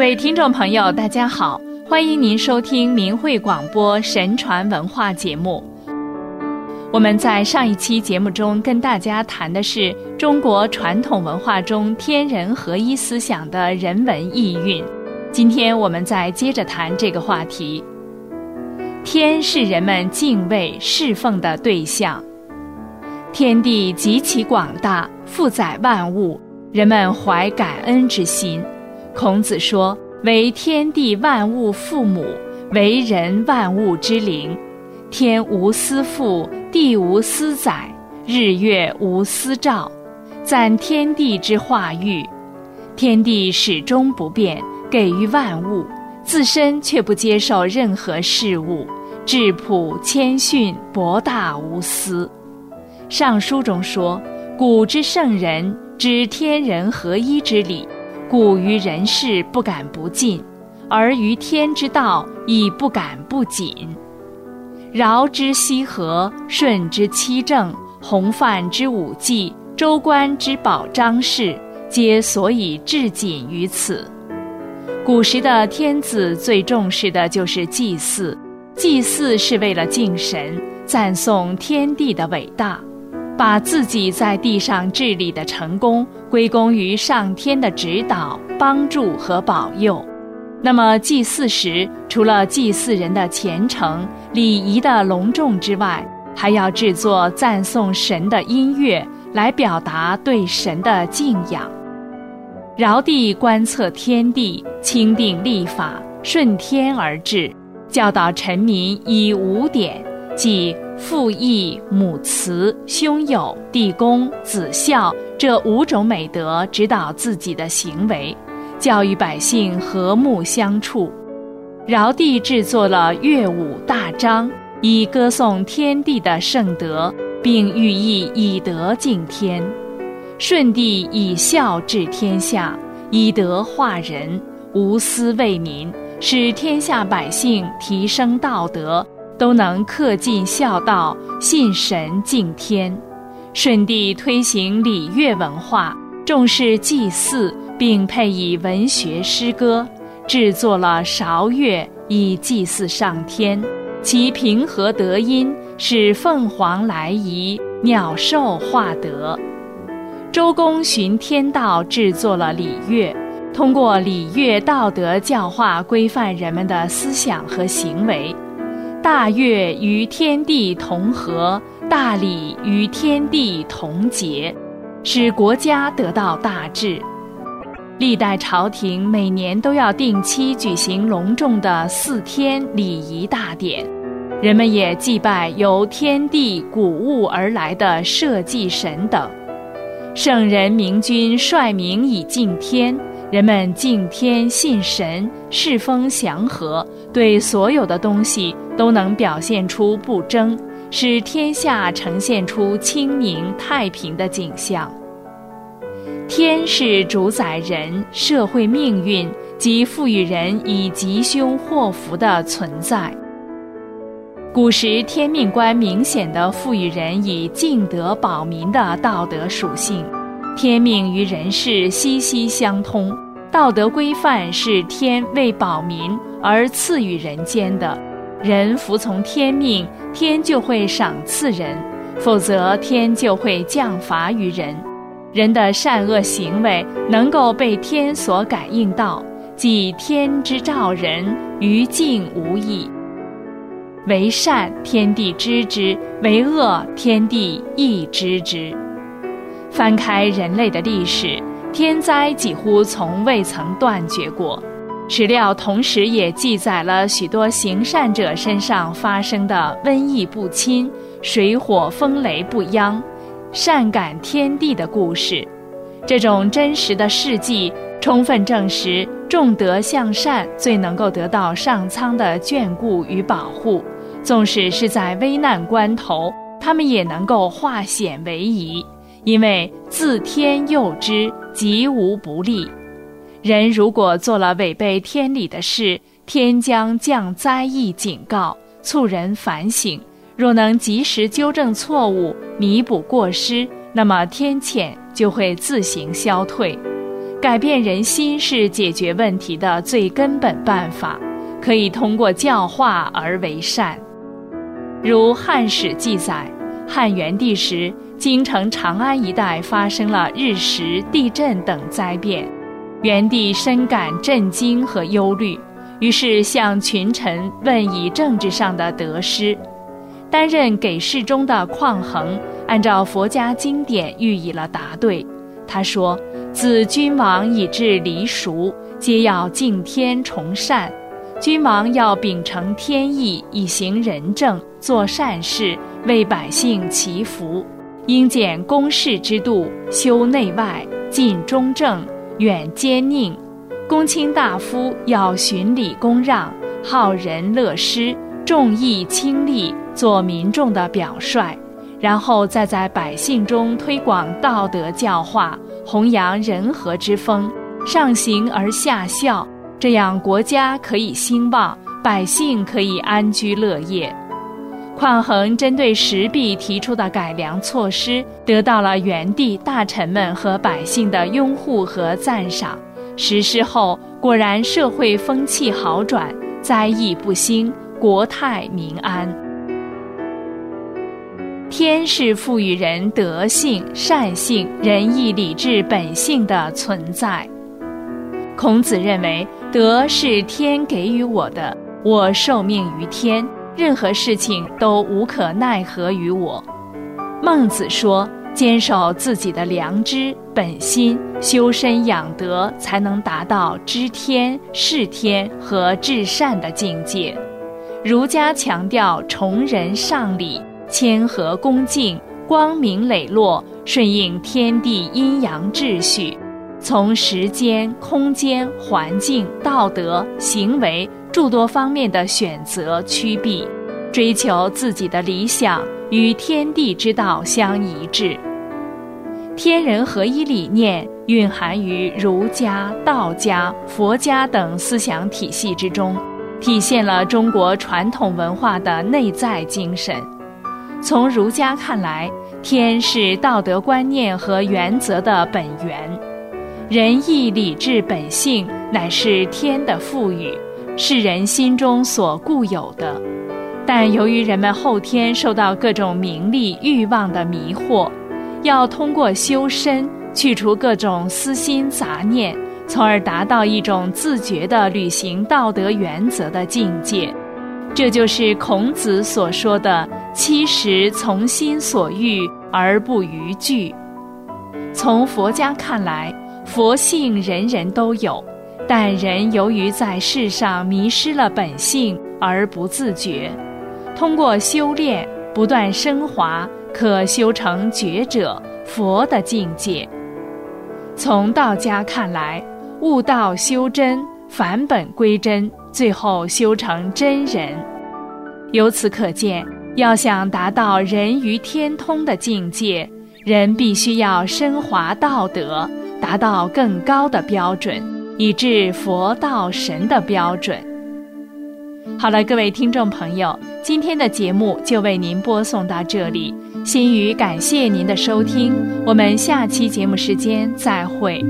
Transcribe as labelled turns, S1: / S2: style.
S1: 各位听众朋友，大家好，欢迎您收听明慧广播神传文化节目。我们在上一期节目中跟大家谈的是中国传统文化中天人合一思想的人文意蕴。今天我们再接着谈这个话题。天是人们敬畏侍奉的对象，天地极其广大，负载万物，人们怀感恩之心。孔子说：“为天地万物父母，为人万物之灵。天无私父，地无私载，日月无私照，赞天地之化育。天地始终不变，给予万物，自身却不接受任何事物，质朴谦逊，博大无私。”上书中说：“古之圣人知天人合一之理。”故于人事不敢不敬，而于天之道亦不敢不谨。尧之羲和，舜之七政，洪范之五纪，周官之保章事，皆所以至谨于此。古时的天子最重视的就是祭祀，祭祀是为了敬神，赞颂天地的伟大。把自己在地上治理的成功归功于上天的指导、帮助和保佑。那么祭祀时，除了祭祀人的虔诚、礼仪的隆重之外，还要制作赞颂神的音乐，来表达对神的敬仰。尧帝观测天地，钦定立法，顺天而治，教导臣民以五典。即父义、母慈、兄友、弟恭、子孝这五种美德指导自己的行为，教育百姓和睦相处。尧帝制作了乐舞大章，以歌颂天地的圣德，并寓意以德敬天。舜帝以孝治天下，以德化人，无私为民，使天下百姓提升道德。都能恪尽孝道，信神敬天。舜帝推行礼乐文化，重视祭祀，并配以文学诗歌，制作了韶乐以祭祀上天。其平和德音，使凤凰来仪，鸟兽化德。周公循天道，制作了礼乐，通过礼乐道德教化，规范人们的思想和行为。大乐与天地同和，大礼与天地同节，使国家得到大治。历代朝廷每年都要定期举行隆重的四天礼仪大典，人们也祭拜由天地谷物而来的社稷神等。圣人明君率民以敬天。人们敬天信神，世风祥和，对所有的东西都能表现出不争，使天下呈现出清明太平的景象。天是主宰人社会命运及赋予人以吉凶祸福的存在。古时天命观明显的赋予人以敬德保民的道德属性。天命与人事息息相通，道德规范是天为保民而赐予人间的，人服从天命，天就会赏赐人；否则，天就会降罚于人。人的善恶行为能够被天所感应到，即天之照人，于境无异。为善，天地知之；为恶，天地亦知之。翻开人类的历史，天灾几乎从未曾断绝过。史料同时也记载了许多行善者身上发生的瘟疫不侵、水火风雷不殃、善感天地的故事。这种真实的事迹，充分证实重德向善最能够得到上苍的眷顾与保护。纵使是在危难关头，他们也能够化险为夷。因为自天佑之，吉无不利。人如果做了违背天理的事，天将降灾异警告，促人反省。若能及时纠正错误，弥补过失，那么天谴就会自行消退。改变人心是解决问题的最根本办法，可以通过教化而为善。如汉史记载，汉元帝时，京城长安一带发生了日食、地震等灾变，元帝深感震惊和忧虑，于是向群臣问以政治上的得失。担任给事中的匡衡，按照佛家经典予以了答对。他说：“自君王以至黎俗，皆要敬天崇善。君王要秉承天意，以行仁政，做善事，为百姓祈福。应简公事之度，修内外，尽忠正，远奸佞。公卿大夫要循礼恭让，好仁乐施，重义轻利。”做民众的表率，然后再在百姓中推广道德教化，弘扬仁和之风，上行而下效，这样国家可以兴旺，百姓可以安居乐业。匡衡针对石壁提出的改良措施，得到了元帝大臣们和百姓的拥护和赞赏。实施后，果然社会风气好转，灾异不兴，国泰民安。天是赋予人德性、善性、仁义礼智本性的存在。孔子认为，德是天给予我的，我受命于天，任何事情都无可奈何于我。孟子说，坚守自己的良知本心，修身养德，才能达到知天、视天和至善的境界。儒家强调崇仁尚礼。谦和恭敬，光明磊落，顺应天地阴阳秩序，从时间、空间、环境、道德、行为诸多方面的选择趋避，追求自己的理想与天地之道相一致。天人合一理念蕴含于儒家、道家、佛家等思想体系之中，体现了中国传统文化的内在精神。从儒家看来，天是道德观念和原则的本源，仁义礼智本性乃是天的赋予，是人心中所固有的。但由于人们后天受到各种名利欲望的迷惑，要通过修身去除各种私心杂念，从而达到一种自觉地履行道德原则的境界。这就是孔子所说的“七十从心所欲而不逾矩”。从佛家看来，佛性人人都有，但人由于在世上迷失了本性而不自觉，通过修炼不断升华，可修成觉者佛的境界。从道家看来，悟道修真，返本归真。最后修成真人，由此可见，要想达到人与天通的境界，人必须要升华道德，达到更高的标准，以至佛道神的标准。好了，各位听众朋友，今天的节目就为您播送到这里，心语感谢您的收听，我们下期节目时间再会。